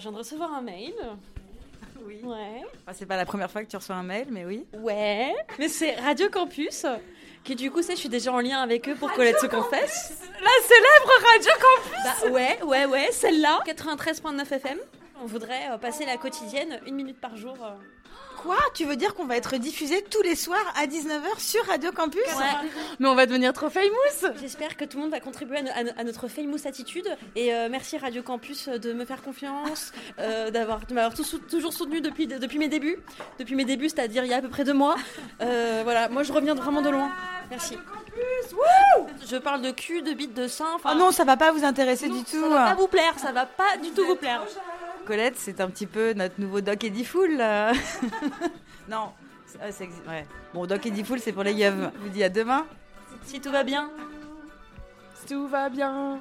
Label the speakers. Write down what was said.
Speaker 1: je viens de recevoir un mail.
Speaker 2: Oui.
Speaker 1: Ouais.
Speaker 2: Enfin, c'est pas la première fois que tu reçois un mail, mais oui.
Speaker 1: Ouais. Mais c'est Radio Campus. Qui du coup, c'est, je suis déjà en lien avec eux pour Colette se confesse.
Speaker 2: La célèbre Radio Campus
Speaker 1: Bah ouais, ouais, ouais, celle-là. 93.9 FM. On voudrait euh, passer la quotidienne une minute par jour. euh.
Speaker 2: Quoi? Tu veux dire qu'on va être diffusé tous les soirs à 19h sur Radio Campus?
Speaker 1: Ouais.
Speaker 2: Mais on va devenir trop famous
Speaker 1: J'espère que tout le monde va contribuer à, no- à no- à notre famous attitude. Et euh, merci Radio Campus de me faire confiance, euh, d'avoir, de m'avoir sou- toujours soutenu depuis, depuis mes débuts. Depuis mes débuts, c'est-à-dire il y a à peu près deux mois. Euh, voilà, moi je reviens vraiment de loin. Merci. Je parle de cul, de bite, de sein.
Speaker 2: Oh non, ça va pas vous intéresser
Speaker 1: non,
Speaker 2: du tout.
Speaker 1: Ça va pas vous plaire, ça va pas du tout vous plaire.
Speaker 2: Colette, c'est un petit peu notre nouveau Doc Eddie Fool. là. non, ouais. Bon, Doc Eddie Fool, c'est pour les yeux. Je vous dis à demain.
Speaker 1: Si tout va bien.
Speaker 2: Tout va bien.